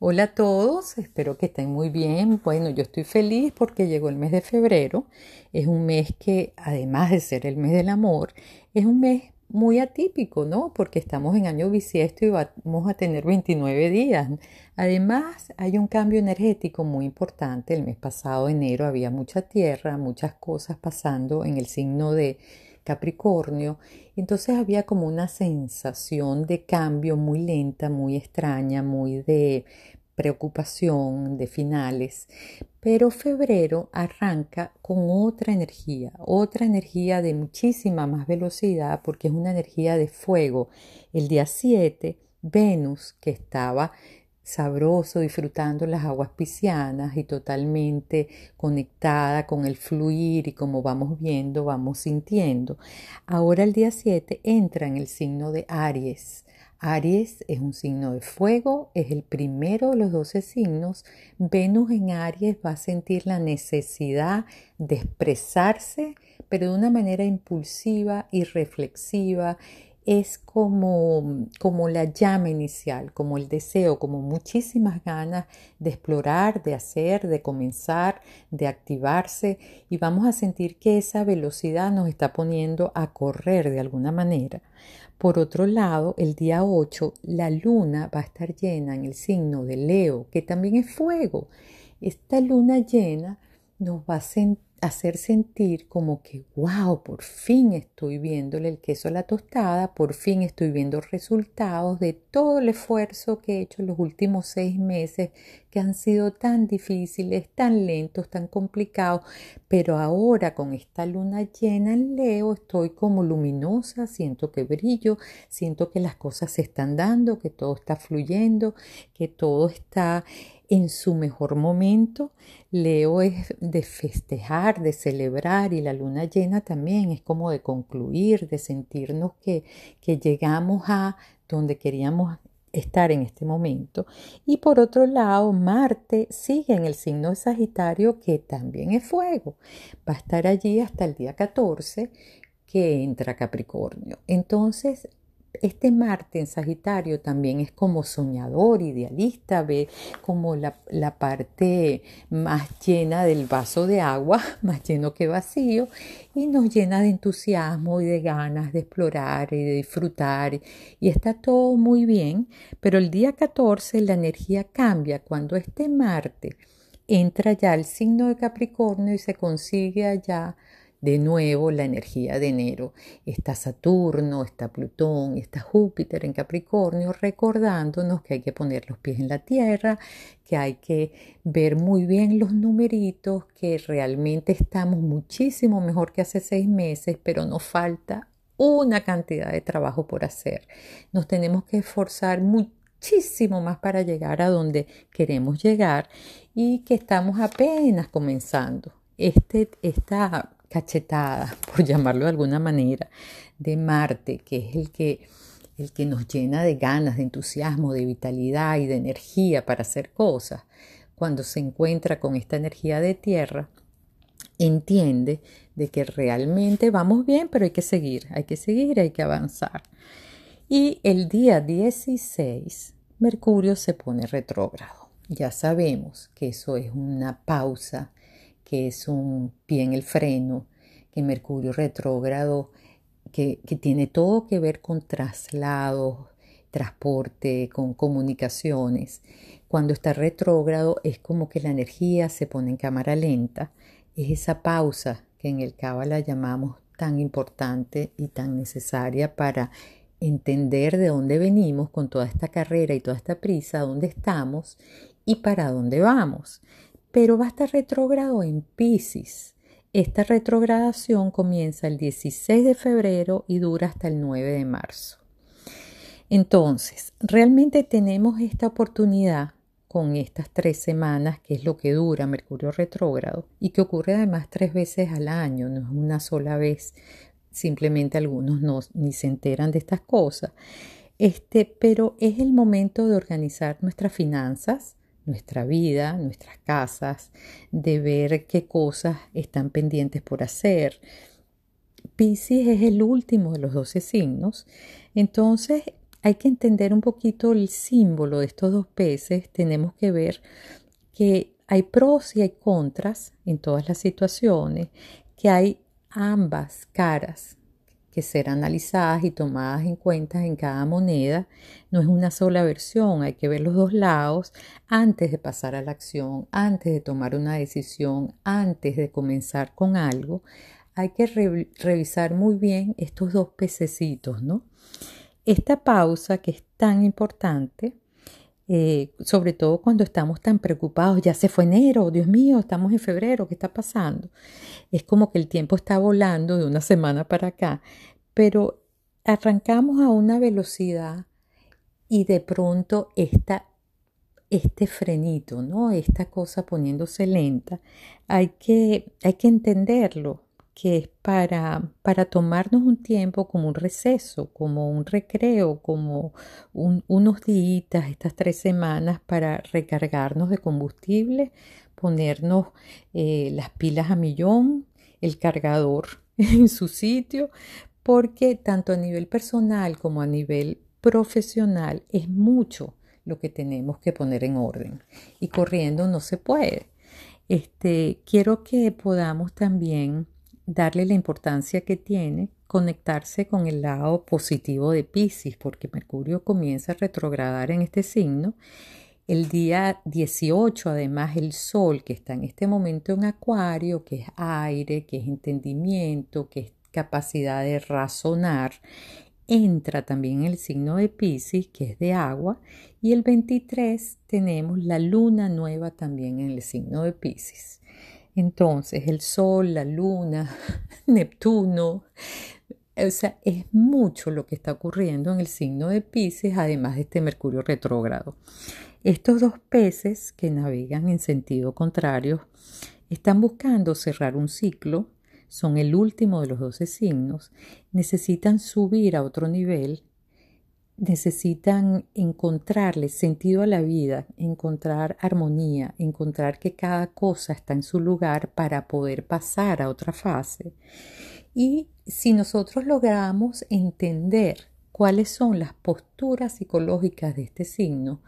Hola a todos, espero que estén muy bien. Bueno, yo estoy feliz porque llegó el mes de febrero. Es un mes que, además de ser el mes del amor, es un mes muy atípico, ¿no? Porque estamos en año bisiesto y vamos a tener 29 días. Además, hay un cambio energético muy importante. El mes pasado, enero, había mucha tierra, muchas cosas pasando en el signo de Capricornio. Entonces había como una sensación de cambio muy lenta, muy extraña, muy de preocupación, de finales. Pero febrero arranca con otra energía, otra energía de muchísima más velocidad porque es una energía de fuego. El día 7, Venus, que estaba sabroso, disfrutando las aguas piscianas y totalmente conectada con el fluir y como vamos viendo, vamos sintiendo. Ahora el día 7 entra en el signo de Aries. Aries es un signo de fuego, es el primero de los 12 signos. Venus en Aries va a sentir la necesidad de expresarse, pero de una manera impulsiva y reflexiva es como, como la llama inicial, como el deseo, como muchísimas ganas de explorar, de hacer, de comenzar, de activarse y vamos a sentir que esa velocidad nos está poniendo a correr de alguna manera. Por otro lado, el día 8, la luna va a estar llena en el signo de Leo, que también es fuego. Esta luna llena nos va a sentir hacer sentir como que, wow, por fin estoy viéndole el queso a la tostada, por fin estoy viendo resultados de todo el esfuerzo que he hecho en los últimos seis meses, que han sido tan difíciles, tan lentos, tan complicados, pero ahora con esta luna llena en Leo estoy como luminosa, siento que brillo, siento que las cosas se están dando, que todo está fluyendo, que todo está en su mejor momento. Leo es de festejar, de celebrar y la luna llena también es como de concluir, de sentirnos que, llegamos a donde queríamos estar en este momento. Y por otro lado, Marte sigue en el signo de Sagitario, que también es fuego. Va a estar allí hasta el día 14 que entra Capricornio. Entonces, este Marte en Sagitario también es como soñador, idealista, ve como la, la, parte más llena del vaso de agua, más lleno que vacío, y nos llena de entusiasmo y de ganas de explorar y de disfrutar. Y está todo muy bien, pero el día 14 la energía cambia cuando este Marte entra ya al signo de Capricornio y se consigue allá de nuevo la energía de enero. Está Saturno, está Plutón, está Júpiter en Capricornio, recordándonos que hay que poner los pies en la tierra, que hay que ver muy bien los numeritos, que realmente estamos muchísimo mejor que hace seis meses, pero nos falta una cantidad de trabajo por hacer. Nos tenemos que esforzar muchísimo más para llegar a donde queremos llegar y que estamos apenas comenzando. Este, esta cachetada, por llamarlo de alguna manera, de Marte, que es el que, el que nos llena de ganas, de entusiasmo, de vitalidad y de energía para hacer cosas, cuando se encuentra con esta energía de tierra, entiende de que realmente vamos bien, pero hay que seguir, hay que seguir, hay que avanzar. Y el día 16, Mercurio se pone retrógrado. Ya sabemos que eso es una pausa que es un pie en el freno, que Mercurio retrógrado, que, que tiene todo que ver con traslados, transporte, con comunicaciones. Cuando está retrógrado es como que la energía se pone en cámara lenta. Es esa pausa que en el Cábala llamamos tan importante y tan necesaria para entender de dónde venimos con toda esta carrera y toda esta prisa, dónde estamos y para dónde vamos pero va a estar retrógrado en Pisces. Esta retrogradación comienza el 16 de febrero y dura hasta el 9 de marzo. Entonces, realmente tenemos esta oportunidad con estas tres semanas, que es lo que dura Mercurio retrógrado, y que ocurre además tres veces al año, no es una sola vez, simplemente algunos no, ni se enteran de estas cosas. Este, pero es el momento de organizar nuestras finanzas, nuestra vida, nuestras casas, de ver qué cosas están pendientes por hacer. Pisces es el último de los 12 signos, entonces hay que entender un poquito el símbolo de estos dos peces. Tenemos que ver que hay pros y hay contras en todas las situaciones, que hay ambas caras que ser analizadas y tomadas en cuenta en cada moneda. No es una sola versión, hay que ver los dos lados antes de pasar a la acción, antes de tomar una decisión, antes de comenzar con algo. Hay que revisar muy bien estos dos pececitos, ¿no? Esta pausa que es tan importante, eh, sobre todo cuando estamos tan preocupados, ya se fue enero, Dios mío, estamos en febrero, ¿qué está pasando? Es como que el tiempo está volando de una semana para acá, pero arrancamos a una velocidad y de pronto esta, este frenito, ¿no? Esta cosa poniéndose lenta, hay que, hay que entenderlo, que es para, para tomarnos un tiempo como un receso, como un recreo, como unos días, estas tres semanas para recargarnos de combustible, ponernos eh, las pilas a millón, el cargador en su sitio, porque tanto a nivel personal como a nivel profesional es mucho lo que tenemos que poner en orden y corriendo no se puede. Este, quiero que podamos también darle la importancia que tiene conectarse con el lado positivo de Pisces, porque Mercurio comienza a retrogradar en este signo. El día 18, además, el Sol, que está en este momento en Acuario, que es aire, que es entendimiento, que es capacidad de razonar, entra también en el signo de Pisces, que es de agua, y el 23 tenemos la luna nueva también en el signo de Pisces. Entonces, el Sol, la Luna, Neptuno, o sea, es mucho lo que está ocurriendo en el signo de Pisces, además de este Mercurio retrógrado. Estos dos peces que navegan en sentido contrario están buscando cerrar un ciclo, son el último de los 12 signos, necesitan subir a otro nivel necesitan encontrarle sentido a la vida, encontrar armonía, encontrar que cada cosa está en su lugar para poder pasar a otra fase. Y si nosotros logramos entender cuáles son las posturas psicológicas de este signo,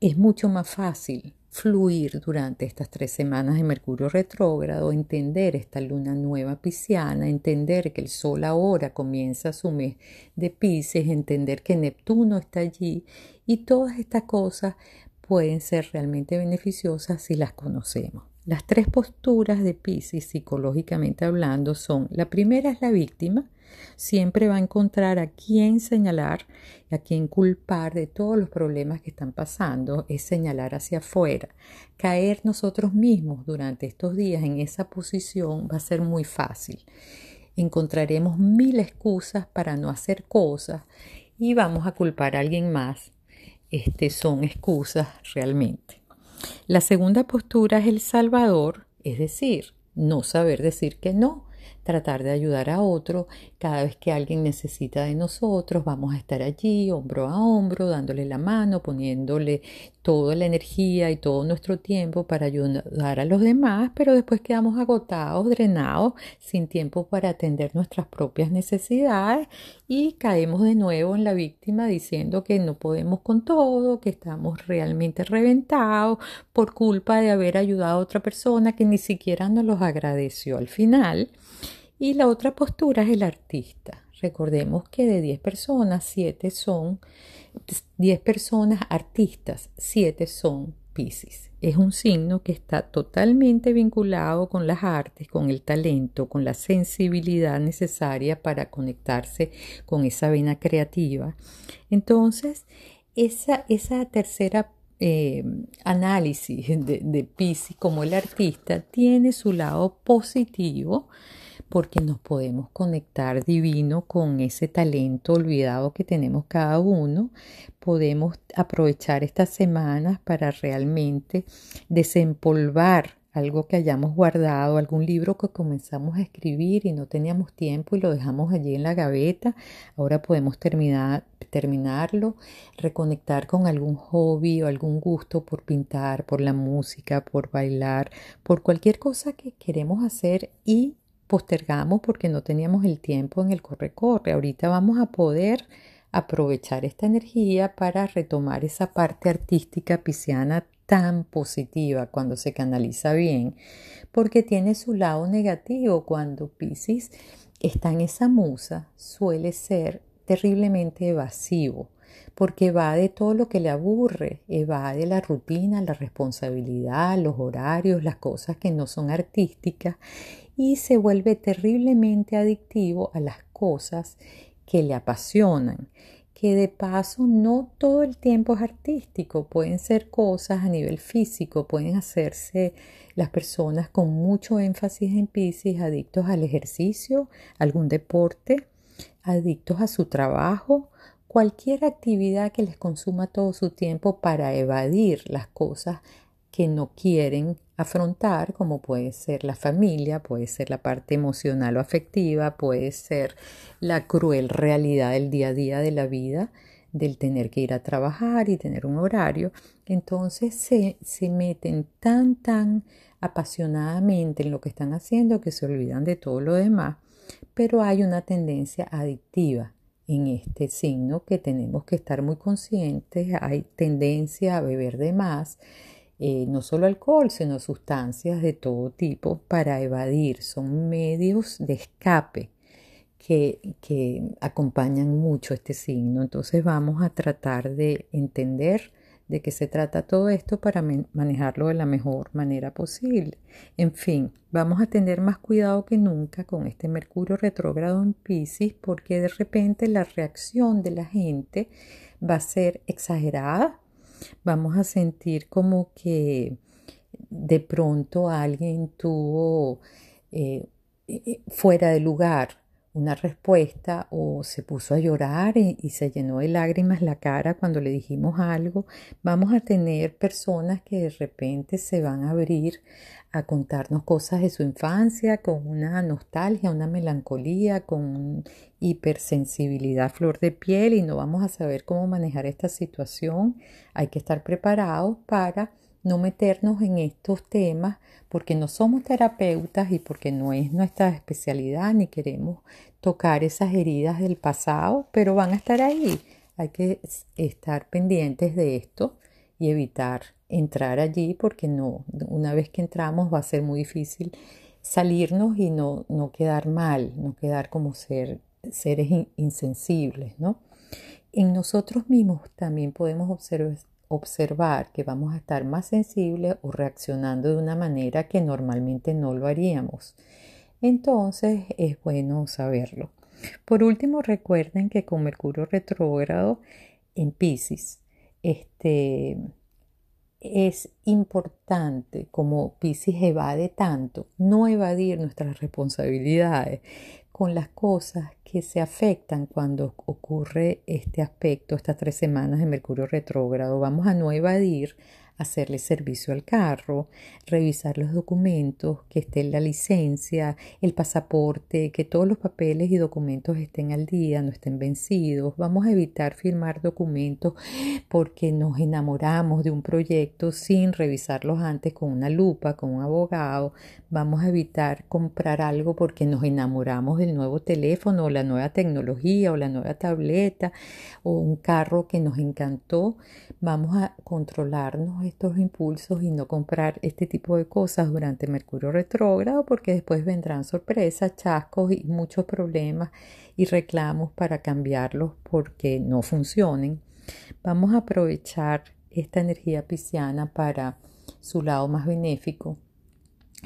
es mucho más fácil fluir durante estas tres semanas de Mercurio retrógrado, entender esta luna nueva pisciana, entender que el Sol ahora comienza su mes de Pisces, entender que Neptuno está allí y todas estas cosas pueden ser realmente beneficiosas si las conocemos. Las tres posturas de Pisces psicológicamente hablando son, la primera es la víctima, siempre va a encontrar a quién señalar y a quién culpar de todos los problemas que están pasando, es señalar hacia afuera. Caer nosotros mismos durante estos días en esa posición va a ser muy fácil. Encontraremos mil excusas para no hacer cosas y vamos a culpar a alguien más. Este son excusas realmente. La segunda postura es el salvador, es decir, no saber decir que no tratar de ayudar a otro. Cada vez que alguien necesita de nosotros, vamos a estar allí, hombro a hombro, dándole la mano, poniéndole toda la energía y todo nuestro tiempo para ayudar a los demás, pero después quedamos agotados, drenados, sin tiempo para atender nuestras propias necesidades y caemos de nuevo en la víctima diciendo que no podemos con todo, que estamos realmente reventados por culpa de haber ayudado a otra persona que ni siquiera nos los agradeció al final. Y la otra postura es el artista. Recordemos que de 10 personas, 7 son 10 personas artistas, 7 son Pisces. Es un signo que está totalmente vinculado con las artes, con el talento, con la sensibilidad necesaria para conectarse con esa vena creativa. Entonces, esa, esa tercera eh, análisis de, de Pisces como el artista tiene su lado positivo porque nos podemos conectar divino con ese talento olvidado que tenemos cada uno. Podemos aprovechar estas semanas para realmente desempolvar algo que hayamos guardado, algún libro que comenzamos a escribir y no teníamos tiempo y lo dejamos allí en la gaveta. Ahora podemos terminar, terminarlo, reconectar con algún hobby o algún gusto por pintar, por la música, por bailar, por cualquier cosa que queremos hacer y postergamos porque no teníamos el tiempo en el corre-corre. Ahorita vamos a poder aprovechar esta energía para retomar esa parte artística pisciana tan positiva cuando se canaliza bien, porque tiene su lado negativo cuando Pisces está en esa musa, suele ser terriblemente evasivo, porque va de todo lo que le aburre, va de la rutina, la responsabilidad, los horarios, las cosas que no son artísticas y se vuelve terriblemente adictivo a las cosas que le apasionan que de paso no todo el tiempo es artístico, pueden ser cosas a nivel físico, pueden hacerse las personas con mucho énfasis en Pisces, adictos al ejercicio, algún deporte, adictos a su trabajo, cualquier actividad que les consuma todo su tiempo para evadir las cosas que no quieren afrontar, como puede ser la familia, puede ser la parte emocional o afectiva, puede ser la cruel realidad del día a día de la vida, del tener que ir a trabajar y tener un horario. Entonces se, se meten tan, tan apasionadamente en lo que están haciendo que se olvidan de todo lo demás, pero hay una tendencia adictiva en este signo que tenemos que estar muy conscientes, hay tendencia a beber de más eh, no solo alcohol, sino sustancias de todo tipo para evadir. Son medios de escape que, que acompañan mucho este signo. Entonces vamos a tratar de entender de qué se trata todo esto para manejarlo de la mejor manera posible. En fin, vamos a tener más cuidado que nunca con este Mercurio retrógrado en Pisces porque de repente la reacción de la gente va a ser exagerada vamos a sentir como que de pronto alguien tuvo eh, eh, fuera de lugar una respuesta o se puso a llorar y, se llenó de lágrimas la cara cuando le dijimos algo, vamos a tener personas que de repente se van a abrir a contarnos cosas de su infancia con una nostalgia, una melancolía, con hipersensibilidad flor de piel y no vamos a saber cómo manejar esta situación. Hay que estar preparados para no meternos en estos temas porque no somos terapeutas y porque no es nuestra especialidad ni queremos tocar esas heridas del pasado, pero van a estar ahí. Hay que estar pendientes de esto y evitar entrar allí porque no, una vez que entramos va a ser muy difícil salirnos y no, no quedar mal, no quedar como ser, seres insensibles, ¿no? En nosotros mismos también podemos observar, observar que vamos a estar más sensibles o reaccionando de una manera que normalmente no lo haríamos. Entonces es bueno saberlo. Por último, recuerden que con Mercurio retrógrado en Pisces, este, es importante, como Pisces evade tanto, no evadir nuestras responsabilidades con las cosas que se afectan cuando ocurre este aspecto, estas tres semanas de Mercurio retrógrado. Vamos a no evadir hacerle servicio al carro, revisar los documentos, que esté la licencia, el pasaporte, que todos los papeles y documentos estén al día, no estén vencidos. Vamos a evitar firmar documentos porque nos enamoramos de un proyecto sin revisarlos antes con una lupa, con un abogado. Vamos a evitar comprar algo porque nos enamoramos del nuevo teléfono o la nueva tecnología o la nueva tableta o un carro que nos encantó. Vamos a controlarnos estos impulsos y no comprar este tipo de cosas durante Mercurio retrógrado porque después vendrán sorpresas, chascos y muchos problemas y reclamos para cambiarlos porque no funcionen. Vamos a aprovechar esta energía pisciana para su lado más benéfico,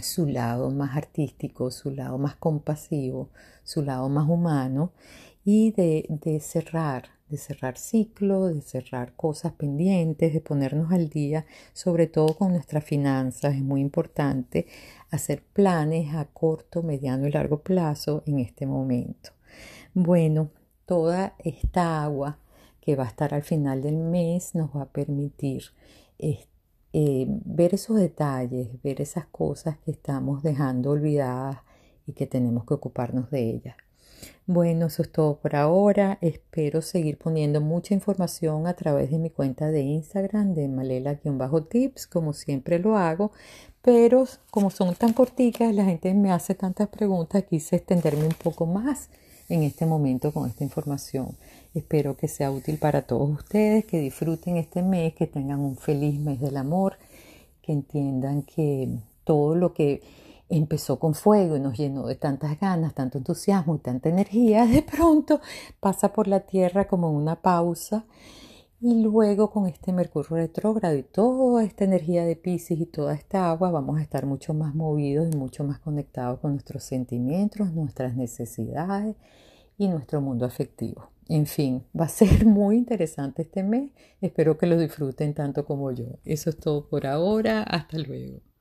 su lado más artístico, su lado más compasivo, su lado más humano y de, de cerrar de cerrar ciclo, de cerrar cosas pendientes, de ponernos al día, sobre todo con nuestras finanzas. Es muy importante hacer planes a corto, mediano y largo plazo en este momento. Bueno, toda esta agua que va a estar al final del mes nos va a permitir eh, ver esos detalles, ver esas cosas que estamos dejando olvidadas y que tenemos que ocuparnos de ellas. Bueno, eso es todo por ahora. Espero seguir poniendo mucha información a través de mi cuenta de Instagram de malela-tips, como siempre lo hago. Pero como son tan corticas, la gente me hace tantas preguntas, quise extenderme un poco más en este momento con esta información. Espero que sea útil para todos ustedes, que disfruten este mes, que tengan un feliz mes del amor, que entiendan que todo lo que empezó con fuego y nos llenó de tantas ganas, tanto entusiasmo y tanta energía, de pronto pasa por la tierra como una pausa y luego con este Mercurio retrógrado y toda esta energía de Pisces y toda esta agua vamos a estar mucho más movidos y mucho más conectados con nuestros sentimientos, nuestras necesidades y nuestro mundo afectivo. En fin, va a ser muy interesante este mes. Espero que lo disfruten tanto como yo. Eso es todo por ahora. Hasta luego.